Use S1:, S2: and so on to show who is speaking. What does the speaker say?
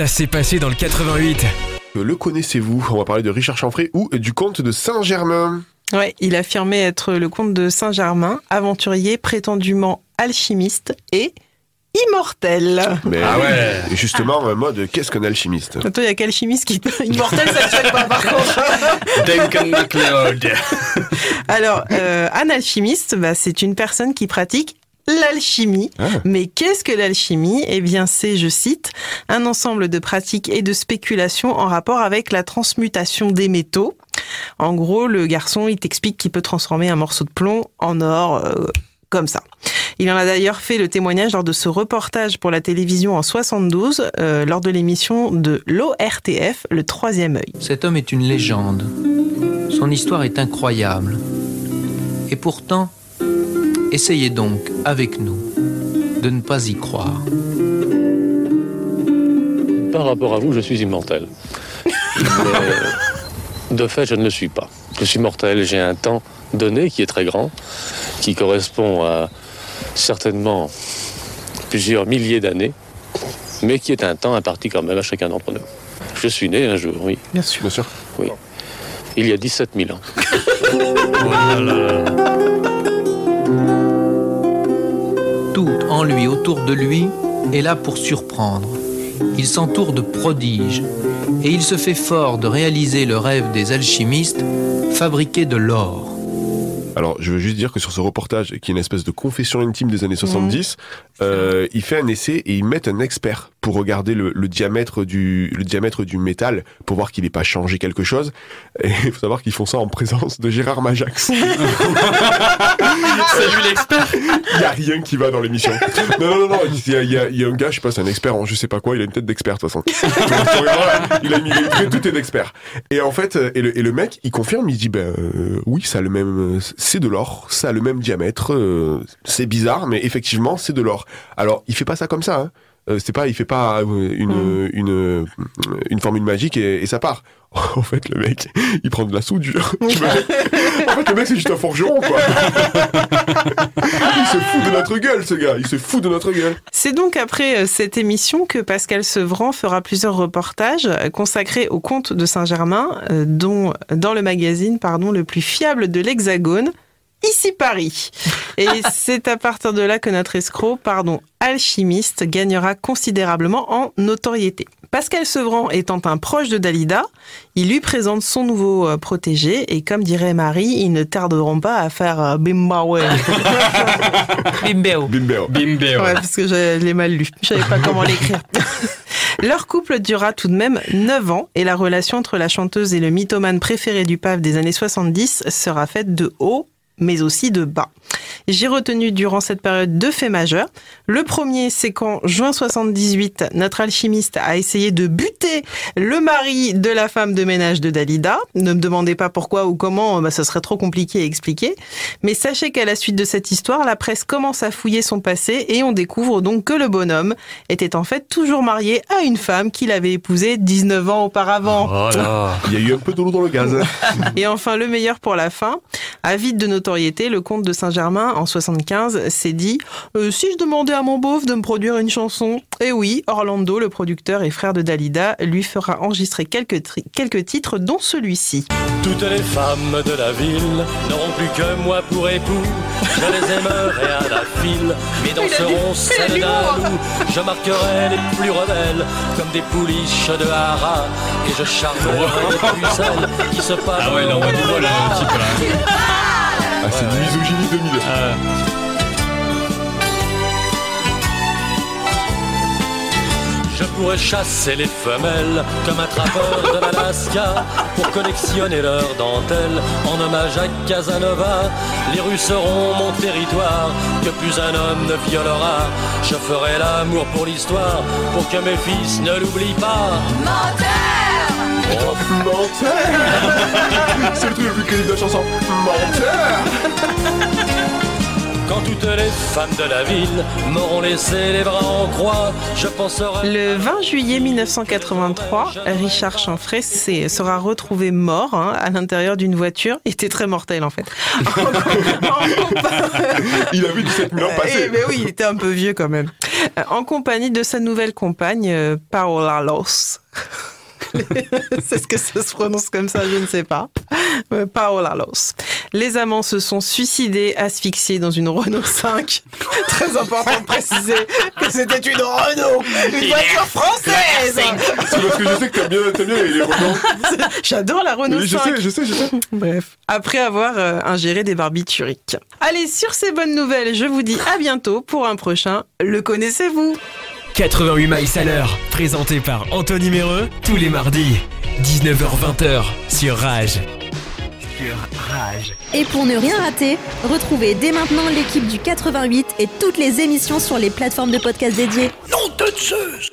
S1: Ça s'est passé dans le 88.
S2: Le connaissez-vous? On va parler de Richard Chanfray ou du comte de Saint-Germain.
S3: Ouais, il affirmait être le comte de Saint-Germain, aventurier prétendument alchimiste et immortel.
S2: Mais
S1: Ah ouais.
S2: et Justement, en mode, qu'est-ce qu'un alchimiste?
S3: Attends, il y a qu'alchimiste qui peut. Immortel, ça ne choque pas par contre.
S1: Duncan MacLeod.
S3: Alors, euh, un alchimiste, bah, c'est une personne qui pratique l'alchimie.
S2: Ah.
S3: Mais qu'est-ce que l'alchimie? Eh bien, c'est, je cite, un ensemble de pratiques et de spéculations en rapport avec la transmutation des métaux. En gros, le garçon, il t'explique qu'il peut transformer un morceau de plomb en or. euh, comme ça. Il en a d'ailleurs fait le témoignage lors de ce reportage pour la télévision en 72, euh, lors de l'émission de l'ORTF, Le Troisième œil.
S4: Cet homme est une légende. Son histoire est incroyable. Et pourtant, essayez donc, avec nous, de ne pas y croire.
S5: Par rapport à vous, je suis immortel. Mais, de fait, je ne le suis pas. Je suis mortel, j'ai un temps donné qui est très grand, qui correspond à certainement plusieurs milliers d'années, mais qui est un temps imparti quand même à chacun d'entre nous. Je suis né un jour, oui,
S3: Bien sûr.
S2: Bien sûr.
S5: il y a 17 000 ans.
S4: Tout en lui, autour de lui, est là pour surprendre. Il s'entoure de prodiges et il se fait fort de réaliser le rêve des alchimistes, fabriquer de l'or.
S2: Alors, je veux juste dire que sur ce reportage, qui est une espèce de confession intime des années 70, euh, il fait un essai et ils mettent un expert pour regarder le, le diamètre du le diamètre du métal pour voir qu'il n'ait pas changé quelque chose. Et il faut savoir qu'ils font ça en présence de Gérard Majax.
S1: C'est lui l'expert.
S2: Il y a rien qui va dans l'émission. Non, non, non, non. Il y a, il y a- il y a un gars, je sais pas, c'est un expert en je sais pas quoi. Il a une tête d'expert de toute façon. il a mis tout est d'expert. Et en fait, euh, et le, et le mec, il confirme, il dit ben euh, oui, ça a le même, c'est de l'or, ça a le même diamètre. euh, c'est bizarre, mais effectivement, c'est de l'or. Alors, il fait pas ça comme ça. Hein. Euh, c'est pas, il fait pas euh, une, une, euh, une formule magique et, et ça part. En fait, le mec, il prend de la soudure. en fait, le mec, c'est juste un forgeron, quoi. il se fout de notre gueule, ce gars. Il se fout de notre gueule.
S3: C'est donc après cette émission que Pascal Sevran fera plusieurs reportages consacrés au comte de Saint-Germain, dont dans le magazine pardon, le plus fiable de l'Hexagone, ici Paris. Et c'est à partir de là que notre escroc, pardon, alchimiste, gagnera considérablement en notoriété. Pascal Sevran étant un proche de Dalida, il lui présente son nouveau euh, protégé et comme dirait Marie, ils ne tarderont pas à faire euh, bimba ouais. Bimbeo.
S2: Bimbeo.
S1: Bimbeo.
S3: Ouais, parce que je l'ai mal lu. Je savais pas comment l'écrire. Leur couple dura tout de même 9 ans et la relation entre la chanteuse et le mythomane préféré du pape des années 70 sera faite de haut mais aussi de bas. J'ai retenu durant cette période deux faits majeurs. Le premier, c'est qu'en juin 78, notre alchimiste a essayé de buter le mari de la femme de ménage de Dalida. Ne me demandez pas pourquoi ou comment, bah, ça serait trop compliqué à expliquer. Mais sachez qu'à la suite de cette histoire, la presse commence à fouiller son passé et on découvre donc que le bonhomme était en fait toujours marié à une femme qu'il avait épousée 19 ans auparavant.
S1: Oh là.
S2: Il y a eu un peu de l'eau dans le gaz. hein.
S3: Et enfin, le meilleur pour la fin. Avide de notoriété, le comte de Saint-Germain, en 75, s'est dit Euh, Si je demandais à mon beauf de me produire une chanson Eh oui, Orlando, le producteur et frère de Dalida, lui fera enregistrer quelques, tri- quelques titres, dont celui-ci.
S5: Toutes les femmes de la ville n'auront plus que moi pour époux. Je les aimerai à la file, mes dents seront celles d'un loup. Je marquerai les plus rebelles comme des pouliches de haras. Et je charmerai les pucelles qui se passent.
S1: Ah ouais, là, on va là.
S2: Ah, c'est misogynie 2000.
S1: Ah.
S5: Je pourrais chasser les femelles comme un trappeur de l'Alaska pour collectionner leurs dentelles en hommage à Casanova. Les rues seront mon territoire que plus un homme ne violera. Je ferai l'amour pour l'histoire pour que mes fils ne l'oublient pas.
S2: Oh, menteur C'est le truc le plus crédible de la chanson. Menteur
S5: Quand toutes les femmes de la ville m'auront laissé les bras en croix, je penserai.
S3: Le 20 juillet 1983, Richard Chanfray sera retrouvé mort hein, à l'intérieur d'une voiture. Il était très mortel en fait.
S2: Il a vu 17 000 ans
S3: Eh,
S2: passer.
S3: mais oui, il était un peu vieux quand même. Euh, En compagnie de sa nouvelle compagne, euh, Paola Los. C'est ce que ça se prononce comme ça, je ne sais pas. Euh, Paola Los. Les amants se sont suicidés, asphyxiés dans une Renault 5. Très important de préciser que c'était une Renault, une voiture française.
S2: C'est parce que je sais que t'aimes bien, t'aimes bien les Renault.
S3: J'adore la Renault
S2: Oui, je
S3: 5.
S2: sais, je sais, je sais.
S3: Bref, après avoir euh, ingéré des barbituriques. Allez, sur ces bonnes nouvelles, je vous dis à bientôt pour un prochain Le connaissez-vous?
S1: 88 miles à l'heure, présenté par Anthony Méreux, tous les mardis, 19h-20h, sur Rage. Sur Rage.
S6: Et pour ne rien rater, retrouvez dès maintenant l'équipe du 88 et toutes les émissions sur les plateformes de podcast dédiées.
S7: Non de Zeus